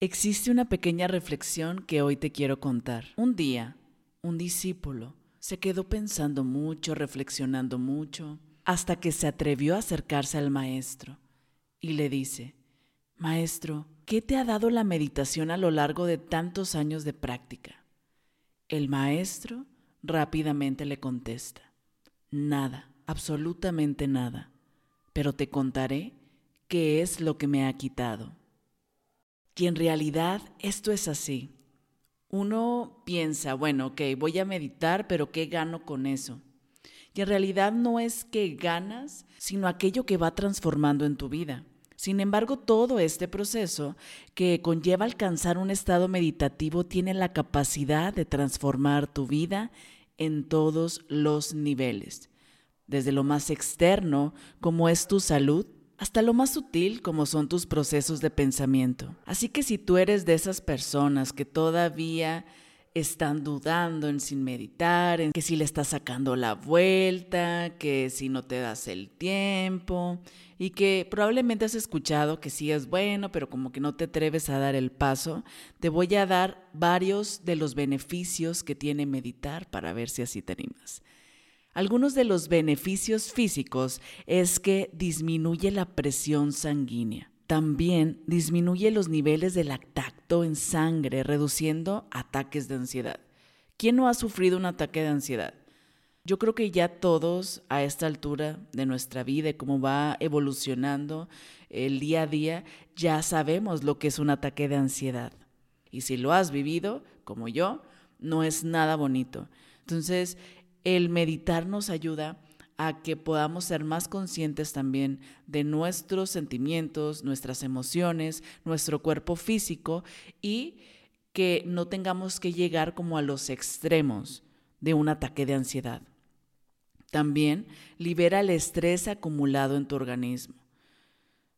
Existe una pequeña reflexión que hoy te quiero contar. Un día, un discípulo se quedó pensando mucho, reflexionando mucho, hasta que se atrevió a acercarse al maestro y le dice, Maestro, ¿qué te ha dado la meditación a lo largo de tantos años de práctica? El maestro rápidamente le contesta, Nada, absolutamente nada, pero te contaré qué es lo que me ha quitado. Y en realidad esto es así. Uno piensa, bueno, ok, voy a meditar, pero ¿qué gano con eso? Y en realidad no es que ganas, sino aquello que va transformando en tu vida. Sin embargo, todo este proceso que conlleva alcanzar un estado meditativo tiene la capacidad de transformar tu vida en todos los niveles, desde lo más externo, como es tu salud, hasta lo más sutil como son tus procesos de pensamiento. Así que si tú eres de esas personas que todavía están dudando en sin meditar, en que si le estás sacando la vuelta, que si no te das el tiempo y que probablemente has escuchado que sí es bueno, pero como que no te atreves a dar el paso, te voy a dar varios de los beneficios que tiene meditar para ver si así te animas. Algunos de los beneficios físicos es que disminuye la presión sanguínea. También disminuye los niveles de lactato en sangre, reduciendo ataques de ansiedad. ¿Quién no ha sufrido un ataque de ansiedad? Yo creo que ya todos a esta altura de nuestra vida y cómo va evolucionando el día a día, ya sabemos lo que es un ataque de ansiedad. Y si lo has vivido, como yo, no es nada bonito. Entonces, el meditar nos ayuda a que podamos ser más conscientes también de nuestros sentimientos, nuestras emociones, nuestro cuerpo físico y que no tengamos que llegar como a los extremos de un ataque de ansiedad. También libera el estrés acumulado en tu organismo.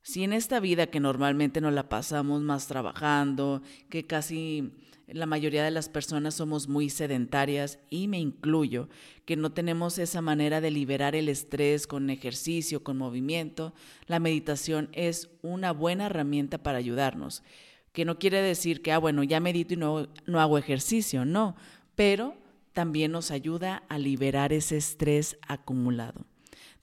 Si en esta vida que normalmente nos la pasamos más trabajando, que casi la mayoría de las personas somos muy sedentarias y me incluyo, que no tenemos esa manera de liberar el estrés con ejercicio, con movimiento, la meditación es una buena herramienta para ayudarnos. Que no quiere decir que, ah, bueno, ya medito y no, no hago ejercicio, no, pero también nos ayuda a liberar ese estrés acumulado.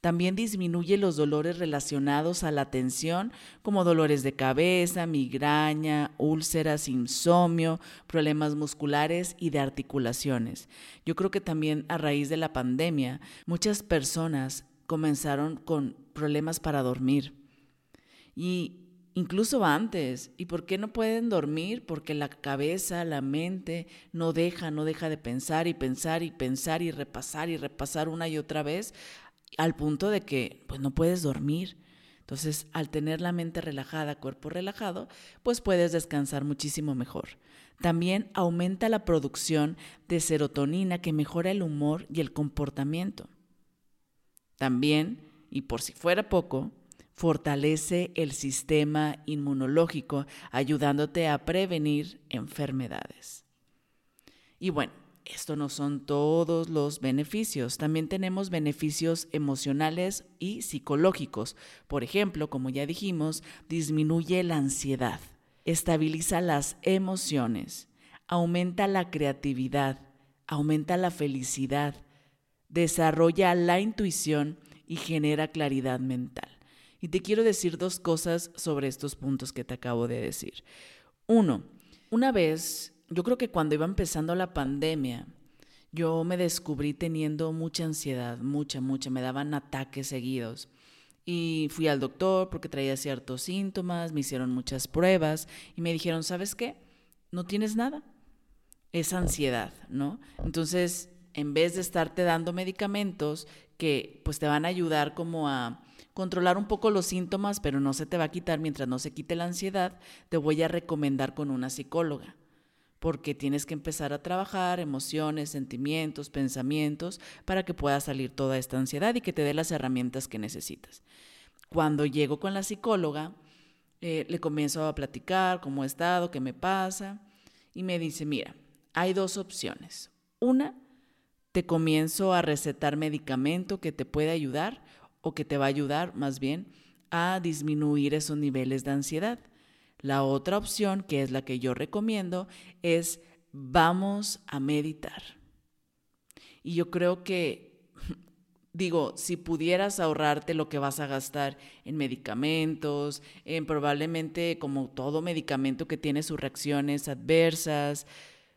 También disminuye los dolores relacionados a la tensión, como dolores de cabeza, migraña, úlceras, insomnio, problemas musculares y de articulaciones. Yo creo que también a raíz de la pandemia, muchas personas comenzaron con problemas para dormir. Y incluso antes. ¿Y por qué no pueden dormir? Porque la cabeza, la mente no deja, no deja de pensar y pensar y pensar y repasar y repasar una y otra vez al punto de que pues no puedes dormir. Entonces, al tener la mente relajada, cuerpo relajado, pues puedes descansar muchísimo mejor. También aumenta la producción de serotonina que mejora el humor y el comportamiento. También, y por si fuera poco, fortalece el sistema inmunológico, ayudándote a prevenir enfermedades. Y bueno, esto no son todos los beneficios. También tenemos beneficios emocionales y psicológicos. Por ejemplo, como ya dijimos, disminuye la ansiedad, estabiliza las emociones, aumenta la creatividad, aumenta la felicidad, desarrolla la intuición y genera claridad mental. Y te quiero decir dos cosas sobre estos puntos que te acabo de decir. Uno, una vez yo creo que cuando iba empezando la pandemia, yo me descubrí teniendo mucha ansiedad, mucha, mucha, me daban ataques seguidos. Y fui al doctor porque traía ciertos síntomas, me hicieron muchas pruebas y me dijeron, ¿sabes qué? No tienes nada. Es ansiedad, ¿no? Entonces, en vez de estarte dando medicamentos que pues te van a ayudar como a controlar un poco los síntomas, pero no se te va a quitar mientras no se quite la ansiedad, te voy a recomendar con una psicóloga porque tienes que empezar a trabajar emociones, sentimientos, pensamientos, para que pueda salir toda esta ansiedad y que te dé las herramientas que necesitas. Cuando llego con la psicóloga, eh, le comienzo a platicar cómo he estado, qué me pasa, y me dice, mira, hay dos opciones. Una, te comienzo a recetar medicamento que te puede ayudar o que te va a ayudar más bien a disminuir esos niveles de ansiedad. La otra opción, que es la que yo recomiendo, es vamos a meditar. Y yo creo que, digo, si pudieras ahorrarte lo que vas a gastar en medicamentos, en probablemente como todo medicamento que tiene sus reacciones adversas,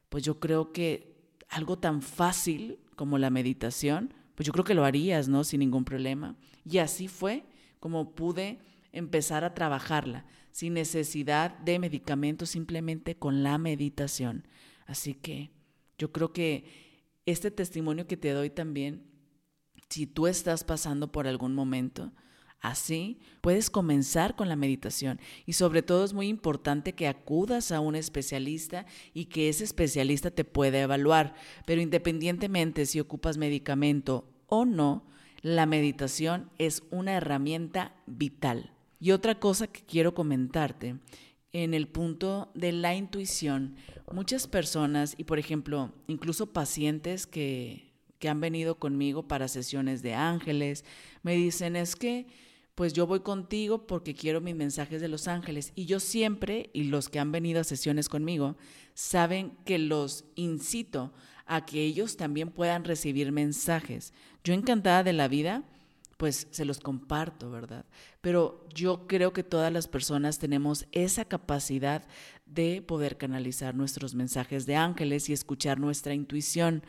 pues yo creo que algo tan fácil como la meditación, pues yo creo que lo harías, ¿no? Sin ningún problema. Y así fue como pude empezar a trabajarla sin necesidad de medicamentos, simplemente con la meditación. Así que yo creo que este testimonio que te doy también, si tú estás pasando por algún momento, Así puedes comenzar con la meditación y sobre todo es muy importante que acudas a un especialista y que ese especialista te pueda evaluar. Pero independientemente si ocupas medicamento o no, la meditación es una herramienta vital. Y otra cosa que quiero comentarte, en el punto de la intuición, muchas personas, y por ejemplo, incluso pacientes que, que han venido conmigo para sesiones de ángeles, me dicen es que pues yo voy contigo porque quiero mis mensajes de los ángeles. Y yo siempre, y los que han venido a sesiones conmigo, saben que los incito a que ellos también puedan recibir mensajes. Yo encantada de la vida pues se los comparto, ¿verdad? Pero yo creo que todas las personas tenemos esa capacidad de poder canalizar nuestros mensajes de ángeles y escuchar nuestra intuición.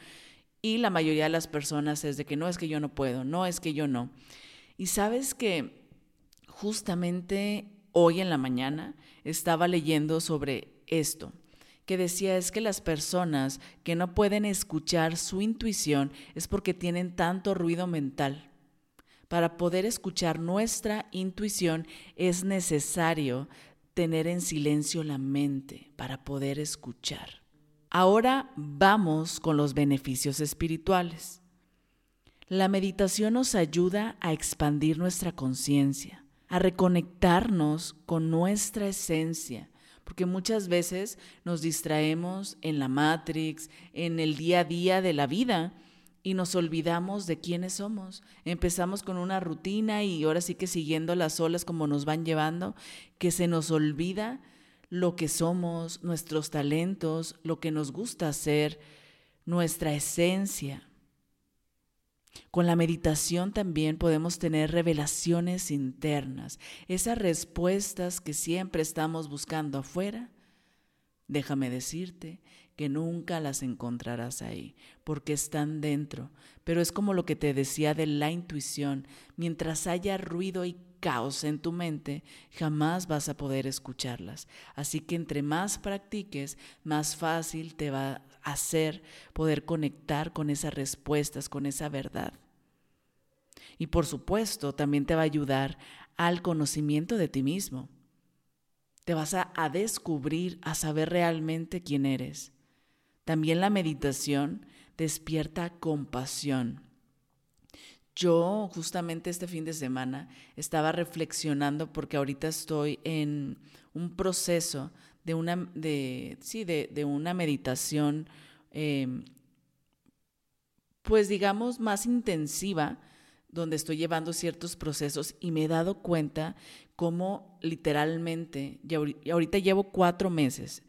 Y la mayoría de las personas es de que no es que yo no puedo, no es que yo no. Y sabes que justamente hoy en la mañana estaba leyendo sobre esto que decía es que las personas que no pueden escuchar su intuición es porque tienen tanto ruido mental para poder escuchar nuestra intuición es necesario tener en silencio la mente para poder escuchar. Ahora vamos con los beneficios espirituales. La meditación nos ayuda a expandir nuestra conciencia, a reconectarnos con nuestra esencia, porque muchas veces nos distraemos en la Matrix, en el día a día de la vida y nos olvidamos de quiénes somos. Empezamos con una rutina y ahora sí que siguiendo las olas como nos van llevando, que se nos olvida lo que somos, nuestros talentos, lo que nos gusta hacer, nuestra esencia. Con la meditación también podemos tener revelaciones internas, esas respuestas que siempre estamos buscando afuera. Déjame decirte que nunca las encontrarás ahí, porque están dentro. Pero es como lo que te decía de la intuición, mientras haya ruido y caos en tu mente, jamás vas a poder escucharlas. Así que entre más practiques, más fácil te va a hacer poder conectar con esas respuestas, con esa verdad. Y por supuesto, también te va a ayudar al conocimiento de ti mismo. Te vas a, a descubrir, a saber realmente quién eres. También la meditación despierta compasión. Yo justamente este fin de semana estaba reflexionando porque ahorita estoy en un proceso de una, de, sí, de, una meditación, em, pues digamos, más intensiva, donde estoy llevando ciertos procesos y me he dado cuenta cómo literalmente, y ahorita llevo cuatro meses,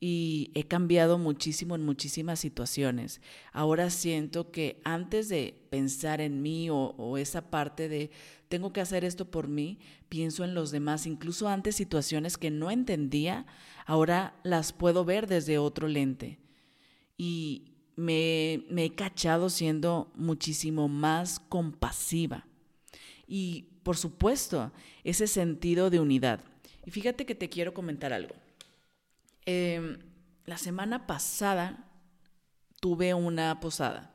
y he cambiado muchísimo en muchísimas situaciones. Ahora siento que antes de pensar en mí o, esa parte de tengo que hacer esto por mí, pienso en los demás. Incluso antes situaciones que no entendía, ahora las puedo ver desde otro lente. Y me, me he cachado siendo muchísimo más compasiva. Y por supuesto, ese sentido de unidad. Y fíjate que te quiero comentar algo. Em, la semana pasada tuve una posada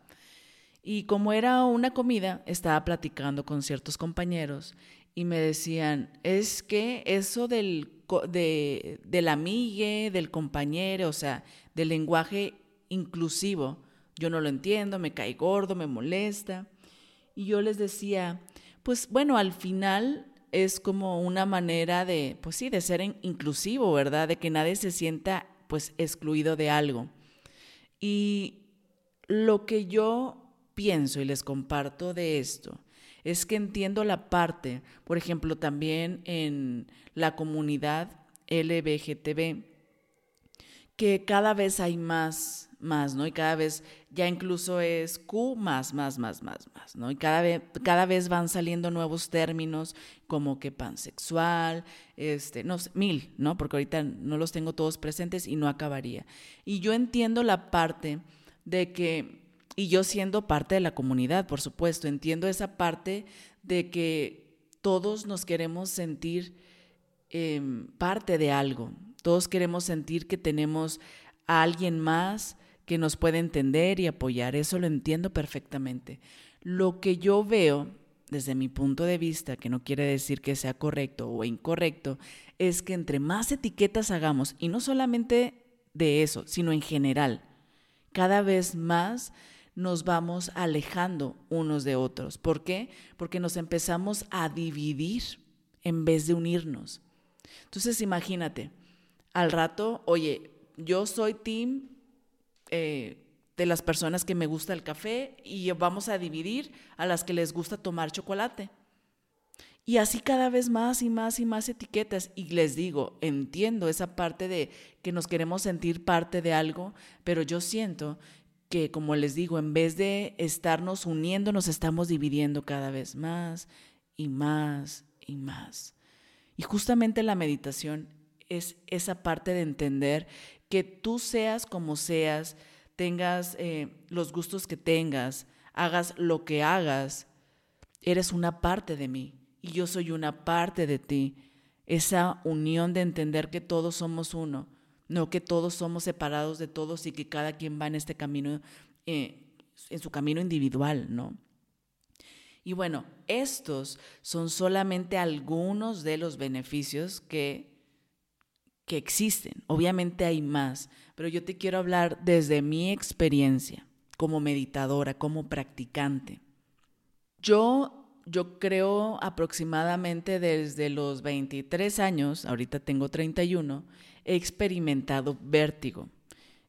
y como era una comida, estaba platicando con ciertos compañeros y me decían, es que eso del, de, del amigue, del compañero, o sea, del lenguaje inclusivo, yo no lo entiendo, me cae gordo, me molesta. Y yo les decía, pues bueno, al final es como una manera de, pues sí, de ser inclusivo, ¿verdad? De que nadie se sienta pues excluido de algo. Y lo que yo pienso y les comparto de esto es que entiendo la parte, por ejemplo, también en la comunidad LBGTB, que cada vez hay más, más, ¿no? Y cada vez ya incluso es Q más, más, más, más, más, ¿no? Y cada vez, cada vez van saliendo nuevos términos como que pansexual, este, no sé, mil, ¿no? Porque ahorita no los tengo todos presentes y no acabaría. Y yo entiendo la parte de que y yo siendo parte de la comunidad, por supuesto, entiendo esa parte de que todos nos queremos sentir em, parte de algo, todos queremos sentir que tenemos a alguien más que nos puede entender y apoyar, eso lo entiendo perfectamente. Lo que yo veo desde mi punto de vista, que no quiere decir que sea correcto o incorrecto, es que entre más etiquetas hagamos, y no solamente de eso, sino en general, cada vez más nos vamos alejando unos de otros. ¿Por qué? Porque nos empezamos a dividir en vez de unirnos. Entonces imagínate, al rato, oye, yo soy team eh, de las personas que me gusta el café y vamos a dividir a las que les gusta tomar chocolate. Y así cada vez más y más y más etiquetas. Y les digo, entiendo esa parte de que nos queremos sentir parte de algo, pero yo siento que, como les digo, en vez de estarnos uniendo, nos estamos dividiendo cada vez más y más y más. Y justamente la meditación es esa parte de entender que tú seas como seas, tengas eh, los gustos que tengas, hagas lo que hagas, eres una parte de mí y yo soy una parte de ti. Esa unión de entender que todos somos uno no que todos somos separados de todos y que cada quien va en este camino, eh, en su camino individual, ¿no? Y bueno, estos son solamente algunos de los beneficios que, que existen. Obviamente hay más, pero yo te quiero hablar desde mi experiencia como meditadora, como practicante. Yo yo creo aproximadamente desde los 23 años, ahorita tengo 31, he experimentado vértigo.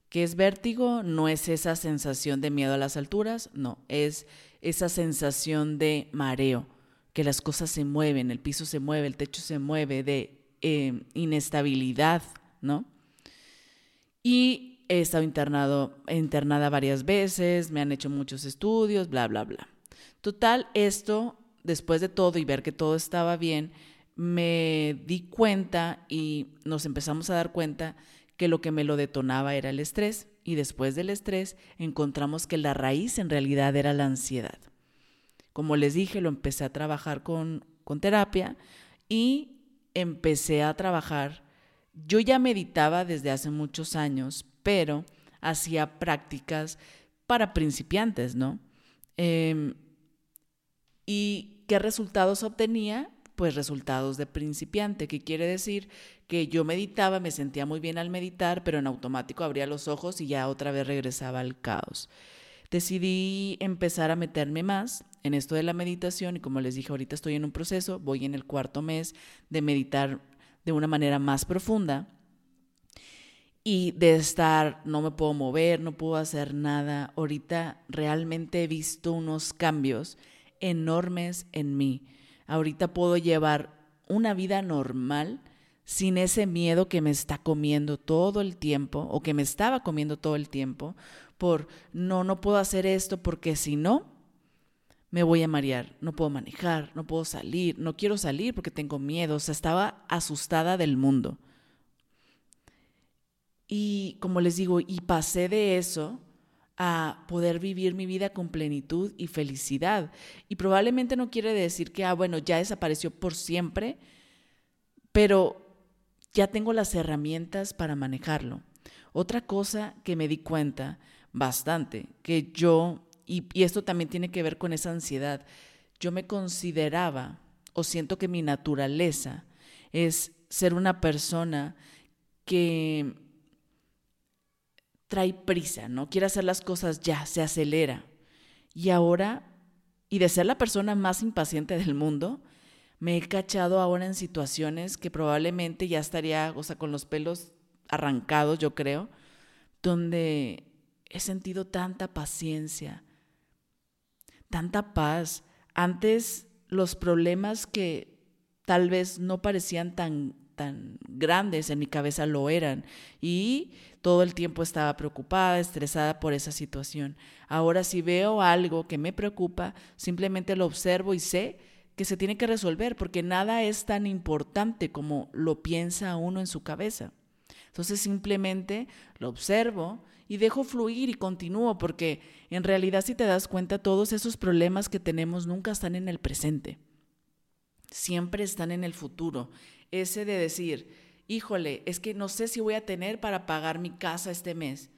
¿Qué es vértigo? No es esa sensación de miedo a las alturas, no, es esa sensación de mareo, que las cosas se mueven, el piso se mueve, el techo se mueve, de eh, inestabilidad, ¿no? Y he estado internado, internada varias veces, me han hecho muchos estudios, bla, bla, bla. Total, esto, después de todo y ver que todo estaba bien, me di cuenta y nos empezamos a dar cuenta que lo que me lo detonaba era el estrés y después del estrés encontramos que la raíz en realidad era la ansiedad. Como les dije, lo empecé a trabajar con, con terapia y empecé a trabajar. Yo ya meditaba desde hace muchos años, pero hacía prácticas para principiantes, ¿no? Em, ¿Y qué resultados obtenía? pues resultados de principiante, que quiere decir que yo meditaba, me sentía muy bien al meditar, pero en automático abría los ojos y ya otra vez regresaba al caos. Decidí empezar a meterme más en esto de la meditación y como les dije, ahorita estoy en un proceso, voy en el cuarto mes de meditar de una manera más profunda y de estar, no me puedo mover, no puedo hacer nada. Ahorita realmente he visto unos cambios enormes en mí ahorita puedo llevar una vida normal sin ese miedo que me está comiendo todo el tiempo o que me estaba comiendo todo el tiempo por no, no puedo hacer esto porque si no, me voy a marear, no puedo manejar, no puedo salir, no quiero salir porque tengo miedo, o sea, estaba asustada del mundo. Y como les digo, y pasé de eso a poder vivir mi vida con plenitud y felicidad. Y probablemente no quiere decir que, ah, bueno, ya desapareció por siempre, pero ya tengo las herramientas para manejarlo. Otra cosa que me di cuenta bastante, que yo, y, esto también tiene que ver con esa ansiedad, yo me consideraba o siento que mi naturaleza es ser una persona que trae prisa, ¿no? Quiere hacer las cosas ya, se acelera. Y ahora, y de ser la persona más impaciente del mundo, me he cachado ahora en situaciones que probablemente ya estaría, o sea, con los pelos arrancados, yo creo, donde he sentido tanta paciencia, tanta paz. Antes los problemas que tal vez no parecían tan tan grandes en mi cabeza lo eran y todo el tiempo estaba preocupada, estresada por esa situación. Ahora si veo algo que me preocupa, simplemente lo observo y sé que se tiene que resolver porque nada es tan importante como lo piensa uno en su cabeza. Entonces simplemente lo observo y dejo fluir y continúo porque en realidad si te das cuenta todos esos problemas que tenemos nunca están en el presente. Siempre están en el futuro ese de decir, híjole, es que no sé si voy a tener para pagar mi casa este mes.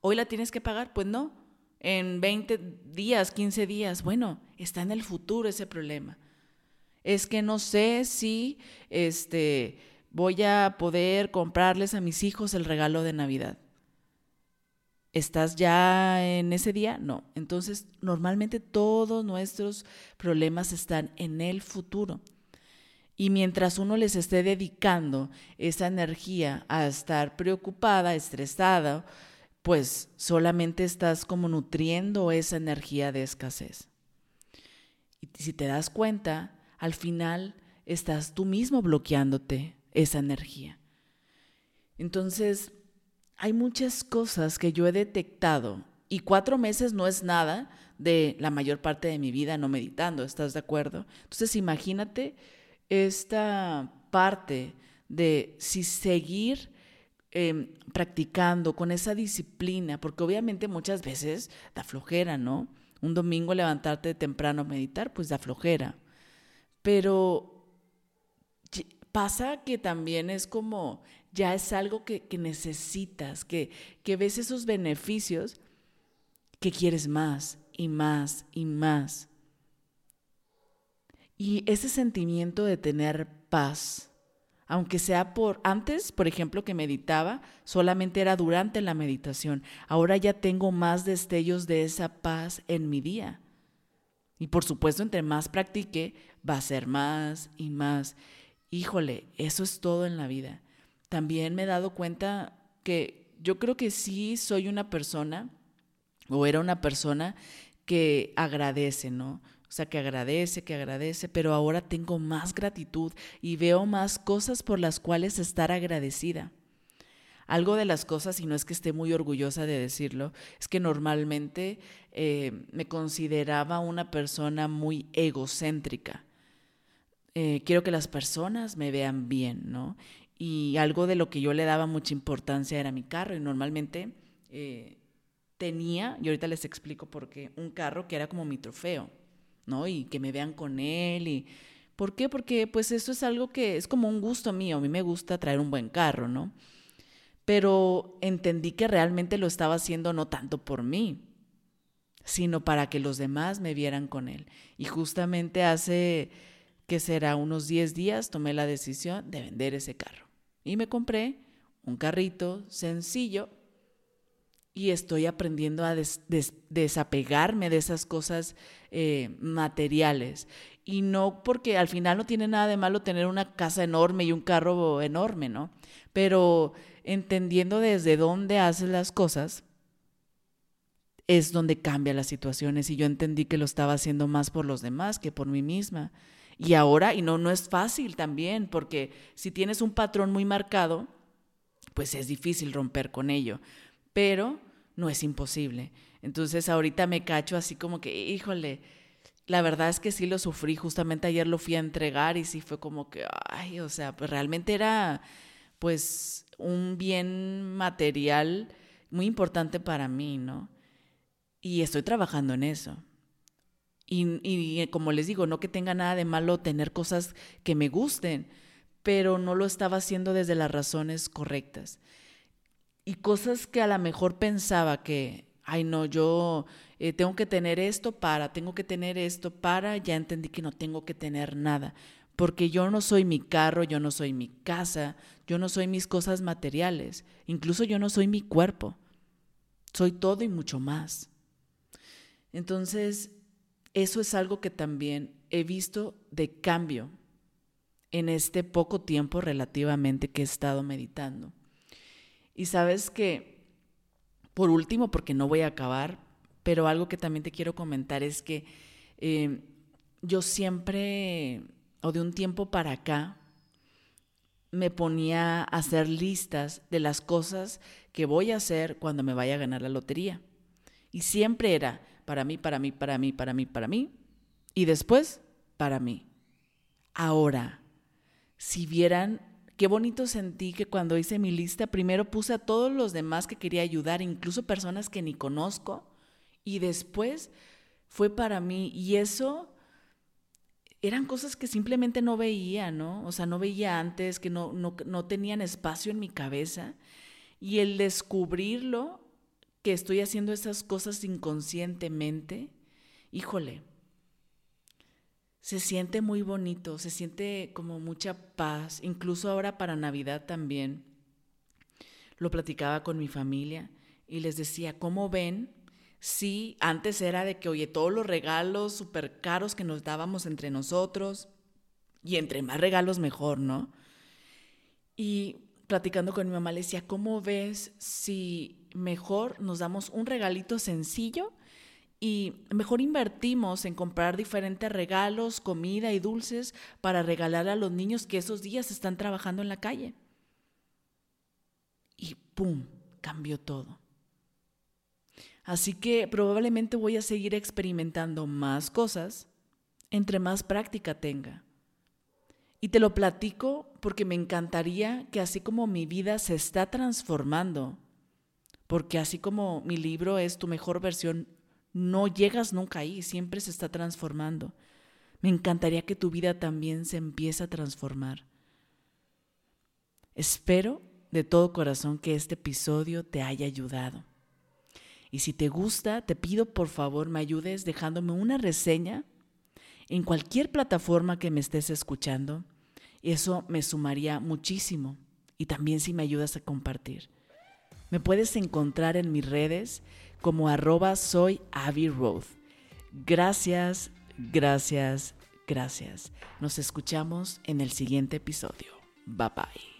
¿Hoy la tienes que pagar? Pues no. En 20 días, 15 días. Bueno, está en el futuro ese problema. Es que no sé si este, voy a poder comprarles a mis hijos el regalo de Navidad. ¿Estás ya en ese día? No. Entonces, normalmente todos nuestros problemas están en el futuro. Y mientras uno les esté dedicando esa energía a estar preocupada, estresada, pues solamente estás como nutriendo esa energía de escasez. Y si te das cuenta, al final estás tú mismo bloqueándote esa energía. Entonces, hay muchas cosas que yo he detectado y cuatro meses no es nada de la mayor parte de mi vida no meditando, ¿estás de acuerdo? Entonces, imagínate esta parte de si seguir em, practicando con esa disciplina, porque obviamente muchas veces da flojera, ¿no? Un domingo levantarte temprano a meditar, pues da flojera. Pero pasa que también es como, ya es algo que, necesitas, que, que ves esos beneficios que quieres más y más y más. Y ese sentimiento de tener paz, aunque sea por antes, por ejemplo, que meditaba, solamente era durante la meditación. Ahora ya tengo más destellos de esa paz en mi día. Y por supuesto, entre más practique, va a ser más y más. Híjole, eso es todo en la vida. También me he dado cuenta que yo creo que sí soy una persona, o era una persona que agradece, ¿no? O sea, que agradece, que agradece, pero ahora tengo más gratitud y veo más cosas por las cuales estar agradecida. Algo de las cosas, y no es que esté muy orgullosa de decirlo, es que normalmente eh, me consideraba una persona muy egocéntrica. Eh, quiero que las personas me vean bien, ¿no? Y algo de lo que yo le daba mucha importancia era mi carro, y normalmente eh, tenía, y ahorita les explico por qué, un carro que era como mi trofeo. ¿no? Y que me vean con él y... ¿Por qué? Porque pues eso es algo que es como un gusto mío, a mí me gusta traer un buen carro, ¿no? Pero entendí que realmente lo estaba haciendo no tanto por mí, sino para que los demás me vieran con él. Y justamente hace, que será unos 10 días, tomé la decisión de vender ese carro. Y me compré un carrito sencillo y estoy aprendiendo a desapegarme de esas cosas eh, materiales. Y no porque al final no tiene nada de malo tener una casa enorme y un carro enorme, ¿no? Pero entendiendo desde dónde haces las cosas, es donde cambia las situaciones. Y yo entendí que lo estaba haciendo más por los demás que por mí misma. Y ahora, y no, no es fácil también, porque si tienes un patrón muy marcado, pues es difícil romper con ello. Pero no es imposible. Entonces ahorita me cacho así como que, híjole, la verdad es que sí lo sufrí, justamente ayer lo fui a entregar y sí fue como que, ay, o sea, pues realmente era pues un bien material muy importante para mí, ¿no? Y estoy trabajando en eso. Y, y, como les digo, no que tenga nada de malo tener cosas que me gusten, pero no lo estaba haciendo desde las razones correctas y cosas que a lo mejor pensaba que ay no, yo eh, tengo que tener esto para, tengo que tener esto para, ya entendí que no tengo que tener nada, porque yo no soy mi carro, yo no soy mi casa, yo no soy mis cosas materiales, incluso yo no soy mi cuerpo, soy todo y mucho más. Entonces, eso es algo que también he visto de cambio en este poco tiempo relativamente que he estado meditando. Y sabes que, por último, porque no voy a acabar, pero algo que también te quiero comentar es que eh, yo siempre, o de un tiempo para acá, me ponía a hacer listas de las cosas que voy a hacer cuando me vaya a ganar la lotería. Y siempre era para mí, para mí, para mí, para mí, para mí. Y después, para mí. Ahora, si vieran qué bonito sentí que cuando hice mi lista, primero puse a todos los demás que quería ayudar, incluso personas que ni conozco, y después fue para mí. Y eso eran cosas que simplemente no veía, ¿no? O sea, no veía antes, que no, no, no tenían espacio en mi cabeza. Y el descubrirlo, que estoy haciendo esas cosas inconscientemente, híjole, se siente muy bonito, se siente como mucha paz, incluso ahora para Navidad también. Lo platicaba con mi familia y les decía, ¿cómo ven? Sí, antes era de que, oye, todos los regalos súper caros que nos dábamos entre nosotros, y entre más regalos mejor, ¿no? Y platicando con mi mamá le decía, ¿cómo ves si mejor nos damos un regalito sencillo y mejor invertimos en comprar diferentes regalos, comida y dulces para regalar a los niños que esos días están trabajando en la calle. Y ¡pum! cambió todo. Así que probablemente voy a seguir experimentando más cosas entre más práctica tenga. Y te lo platico porque me encantaría que así como mi vida se está transformando, porque así como mi libro es tu mejor versión no llegas nunca ahí, siempre se está transformando. Me encantaría que tu vida también se empiece a transformar. Espero de todo corazón que este episodio te haya ayudado. Y si te gusta, te pido por favor me ayudes dejándome una reseña en cualquier plataforma que me estés escuchando. Eso me sumaría muchísimo. Y también si me ayudas a compartir. Me puedes encontrar en mis redes como arroba. Gracias, gracias, gracias. Nos escuchamos en el siguiente episodio. Bye bye.